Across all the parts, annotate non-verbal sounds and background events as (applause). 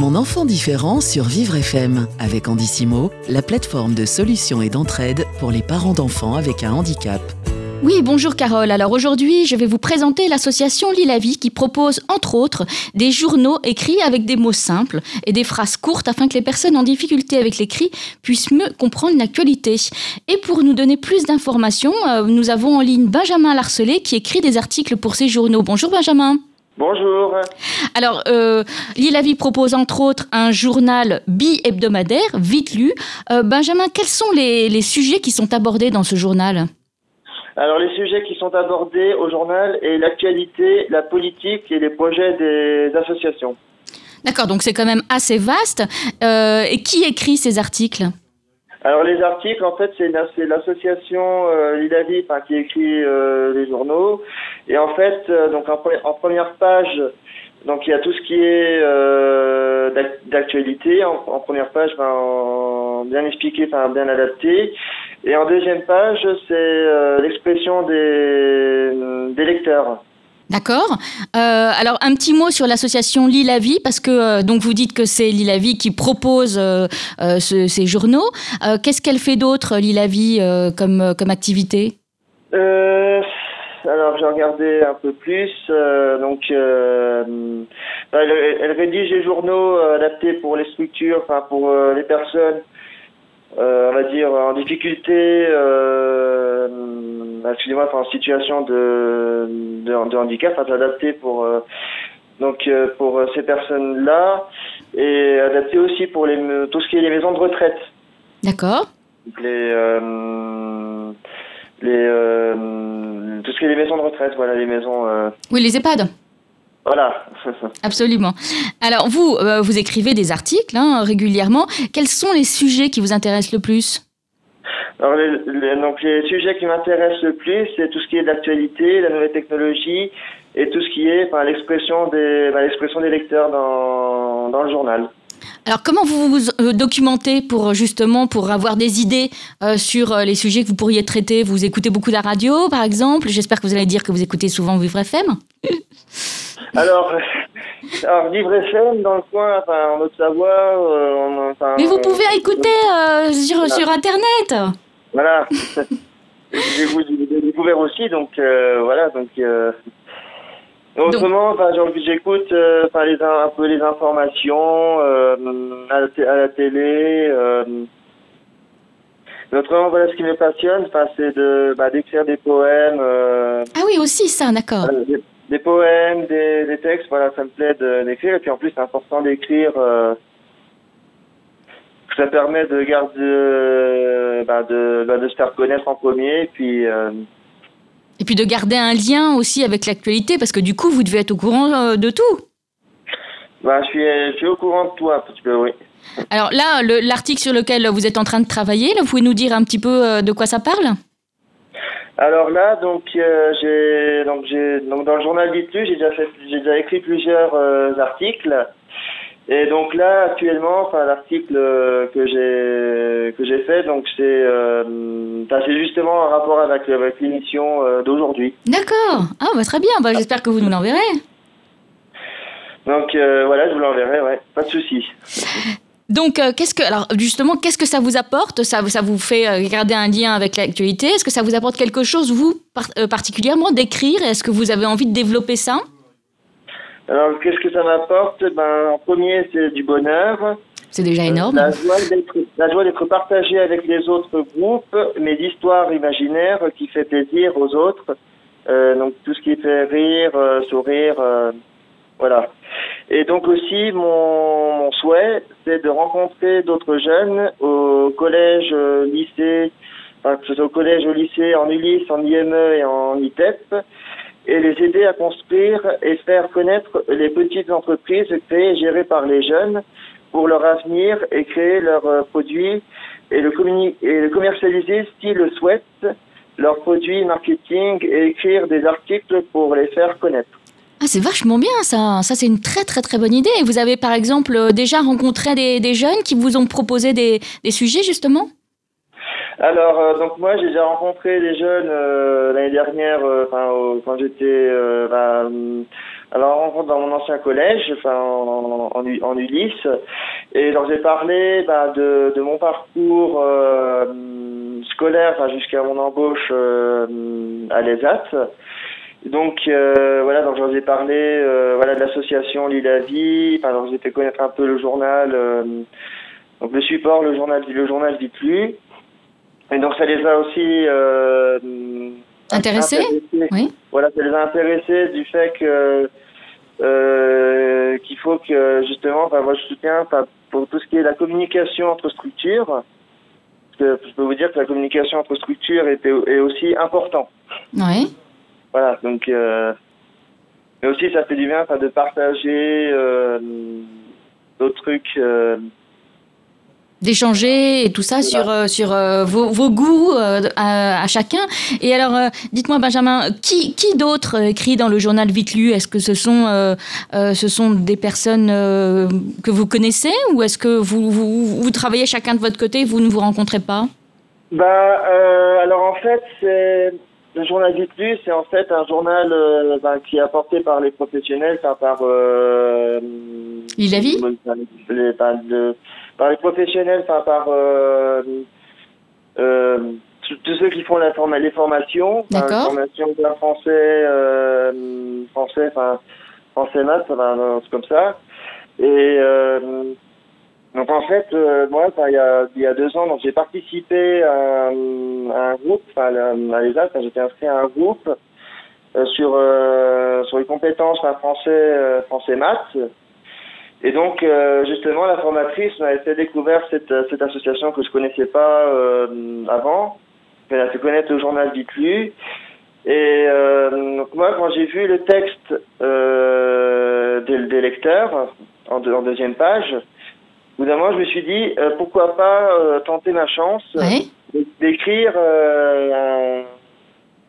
Mon enfant différent sur Vivre FM avec Andissimo, la plateforme de solutions et d'entraide pour les parents d'enfants avec un handicap. Oui, bonjour Carole. Alors aujourd'hui, je vais vous présenter l'association Lille Vie qui propose entre autres des journaux écrits avec des mots simples et des phrases courtes afin que les personnes en difficulté avec l'écrit puissent mieux comprendre l'actualité. Et pour nous donner plus d'informations, euh, nous avons en ligne Benjamin Larcelet qui écrit des articles pour ces journaux. Bonjour Benjamin. Bonjour. Alors, euh, Lille Vie propose entre autres un journal bi-hebdomadaire, vite lu. Euh, Benjamin, quels sont les, les sujets qui sont abordés dans ce journal? Alors les sujets qui sont abordés au journal est l'actualité, la politique et les projets des associations. D'accord, donc c'est quand même assez vaste. Euh, et qui écrit ces articles? Alors les articles, en fait, c'est la- c'est l'association euh, enfin, qui écrit euh, les journaux. Et en fait, euh, donc en, pre- en première page, donc il y a tout ce qui est euh, d'ac- d'actualité. En, en première page, ben, en- bien expliqué, enfin bien adapté. Et en deuxième page, c'est euh, l'expression des, des lecteurs. D'accord. Euh, alors un petit mot sur l'association Lille la Vie parce que euh, donc vous dites que c'est Lille la Vie qui propose euh, ce- ces journaux. Qu'est-ce qu'elle fait d'autre Lille la Vie comme comme activité? Alors j'ai regardé un peu plus. euh, donc euh, elle, elle rédige les journaux euh, adaptés pour les structures, enfin pour les personnes, on va dire en difficulté, excusez-moi, enfin, en situation de, de, de handicap, enfin adapté pour donc euh, pour ces personnes-là et adapté aussi pour les tout ce qui est les maisons de retraite. D'accord. Les euh, les euh, tout ce qui est les maisons de retraite voilà les maisons euh, Oui, les EHPAD. voilà (laughs) Absolument. Alors vous euh, vous écrivez des articles hein, régulièrement. Quels sont les sujets qui vous intéressent le plus? Alors les, les- donc les sujets qui m'intéressent le plus c'est tout ce qui est d'actualité la nouvelle technologie et tout ce qui est l'expression des l'expression des lecteurs dans dans le journal Alors comment vous vous euh, documentez pour justement pour avoir des idées euh, sur euh, les sujets que vous pourriez traiter? Vous écoutez beaucoup la radio par exemple. J'espère que vous allez dire que vous écoutez souvent Vivre FM. (laughs) alors alors Vivre FM dans le coin enfin en Haute-Savoie euh, enfin, Mais vous pouvez écouter euh, sur, sur internet. Voilà. (laughs) J'ai découvert aussi, donc voilà, donc. Autrement, genre, j'écoute euh, les un peu les informations euh, à, la à la télé. Euh, autrement, voilà, ce qui me passionne, c'est de bah, d'écrire des poèmes, euh, Ah oui aussi ça, d'accord. des, des poèmes, des, des textes. Voilà, ça me plaît d'écrire. Et puis en plus, c'est important d'écrire. Ça permet de garder, bah, de, bah, de se faire connaître en premier, puis Et puis de garder un lien aussi avec l'actualité parce que du coup vous devez être au courant euh, de tout. bah, je suis, je suis au courant de tout un petit peu, oui. Alors là, le- l'article sur lequel vous êtes en train de travailler, là, vous pouvez nous dire un petit peu euh, de quoi ça parle? Alors là, donc euh, j'ai, donc j'ai, donc dans le journal Litlu, j'ai déjà fait, j'ai déjà écrit plusieurs euh, articles. Et donc là, actuellement, enfin l'article euh, que j'ai que j'ai fait, donc c'est, euh, c'est justement en rapport avec avec l'émission euh, d'aujourd'hui. D'accord. Ah bah très bien. Bah, J'espère que vous nous l'enverrez. Donc euh, voilà, je vous l'enverrai, ouais, pas de souci. Donc, qu'est-ce que, alors justement, qu'est-ce que ça vous apporte? Ça, ça vous fait garder un lien avec l'actualité? Est-ce que ça vous apporte quelque chose, vous, par- particulièrement, d'écrire? Est-ce que vous avez envie de développer ça? Alors qu'est-ce que ça m'apporte? Ben en premier, c'est du bonheur. C'est déjà énorme. La joie d'être, la joie d'être partagé avec les autres groupes, mais d'histoires imaginaires qui fait plaisir aux autres. Euh, donc tout ce qui fait rire, euh, sourire, euh, voilà. Et donc aussi mon, mon souhait, c'est de rencontrer d'autres jeunes au collège, euh, lycée, enfin que ce soit au collège, au lycée, en Ulysse, en IME et en ITEP, et les aider à construire et faire connaître les petites entreprises créées et gérées par les jeunes pour leur avenir et créer leurs euh, produits et le, commercialiser s'ils le souhaitent, leurs produits marketing et écrire des articles pour les faire connaître. Ah, c'est vachement bien ça. Ça, c'est une très très très bonne idée. Vous avez par exemple euh, déjà rencontré des, jeunes qui vous ont proposé des sujets justement? Alors, euh, donc moi, j'ai déjà rencontré des jeunes euh, l'année dernière, euh, quand j'étais bah, hum, Alors, on rentre dans mon ancien collège, en, en, Ulysse, et donc j'ai parlé bah, de, de mon parcours scolaire jusqu'à mon embauche à l'ESAT. Donc voilà, donc j'en ai parlé voilà de l'association Lille la vie. Enfin, j'ai fait connaître un peu le journal, euh, donc le support, le journal, le journal dit plus. Et donc ça les a aussi euh, Intéressés Oui. Voilà, ça les a intéressés du fait que euh, qu'il faut que justement, enfin moi je soutiens pour tout ce qui est la communication entre structures. Parce que je peux vous dire que la communication entre structures est, est aussi important. Oui. Voilà, donc euh, mais aussi ça fait du bien de partager d'autres trucs. D'échanger et tout ça sur, euh, sur euh, vos, vos goûts euh, à, à chacun. Et alors, euh, dites-moi, Benjamin, qui, qui d'autre écrit dans le journal Vite Lu? Est-ce que ce sont, euh, euh, ce sont des personnes euh, que vous connaissez ou est-ce que vous, vous, vous travaillez chacun de votre côté et vous ne vous rencontrez pas? Bah, euh, alors en fait, c'est le journal Vite Lu, c'est en fait un journal ben, qui est apporté par les professionnels, enfin, par Lis la vie les, le- par les professionnels, par euh, euh, tous ceux qui font la forma- les formations, les formations d'un français, euh, français, enfin français maths, enfin, comme ça. Et euh, donc en fait, moi, il y a, il y a deux ans, donc j'ai participé à, un- à un groupe, enfin, à la- l'ESA, j'étais inscrit à un groupe euh, sur euh, sur les compétences français euh, français maths. Et donc euh, justement, la formatrice m'avait fait découvrir cette cette association que je connaissais pas euh, avant. Elle a fait connaître le journal Vite Lu. Et euh, donc moi, quand j'ai vu le texte euh, des, des lecteurs en, deux- en deuxième page, au bout d'un moment, je me suis dit euh, pourquoi pas euh, tenter ma chance Oui. d'écrire euh, un,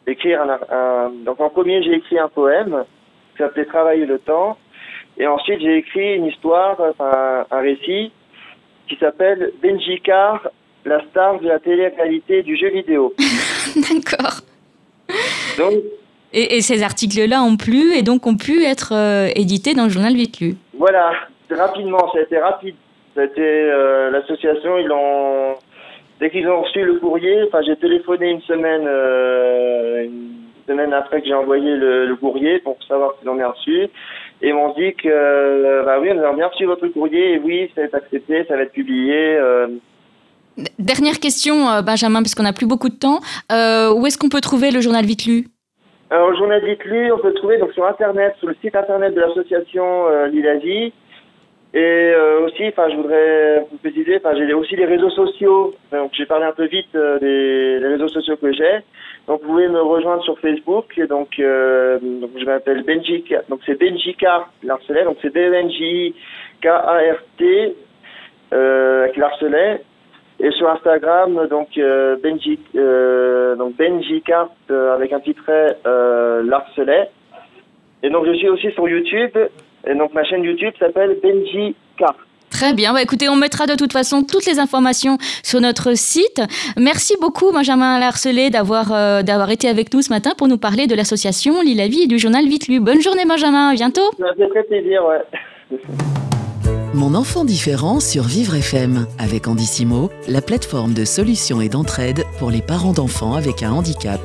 d'écrire un, un- donc en premier j'ai écrit un poème qui s'appelait Travailler le temps et ensuite j'ai écrit une histoire enfin un récit qui s'appelle Benji Carr la star de la télé-réalité du jeu vidéo (laughs) D'accord. donc Et, et ces articles-là ont plu et donc ont pu être euh, édités dans le journal Vite Lu. Voilà, rapidement, ça a été rapide. Euh, l'association, ils l'ont dès qu'ils ont reçu le courrier. Enfin, j'ai téléphoné une semaine, euh, une semaine après que j'ai envoyé le, le courrier pour savoir s'ils ont bien reçu. Et m'ont dit que euh, bah oui, on a bien reçu votre courrier et oui, ça va être accepté, ça va être publié. euh. Dernière question, euh, Benjamin, parce qu'on n'a plus beaucoup de temps. Euh, où est-ce qu'on peut trouver le journal Vite Lu? Alors, le journal Dites Lu, on peut le trouver donc sur internet, sur le site internet de l'association euh. Et euh, aussi, enfin, je voudrais vous préciser, enfin, j'ai aussi les réseaux sociaux. Donc, j'ai parlé un peu vite euh, des, réseaux sociaux que j'ai. Donc, vous pouvez me rejoindre sur Facebook. Donc, euh, donc, je m'appelle Benji. K- Donc, c'est Benji Cart Larcelet. Donc, c'est B N J K A R T euh, avec Larcelet. Et sur Instagram, donc euh, Benji, donc Benji euh, avec un petit trait Larcelet. Et donc, je suis aussi sur YouTube. Et donc, ma chaîne YouTube s'appelle Benji Cart. Très bien. Bah, écoutez, on mettra de toute façon toutes les informations sur notre site. Merci beaucoup, Benjamin Larcelet, d'avoir euh, d'avoir été avec nous ce matin pour nous parler de l'association Lille la vie et du journal Vite Lu. Bonne journée, Benjamin. À bientôt. Ça fait très plaisir, ouais. Mon enfant différent sur Vivre FM avec Andissimo, la plateforme de solutions et d'entraide pour les parents d'enfants avec un handicap.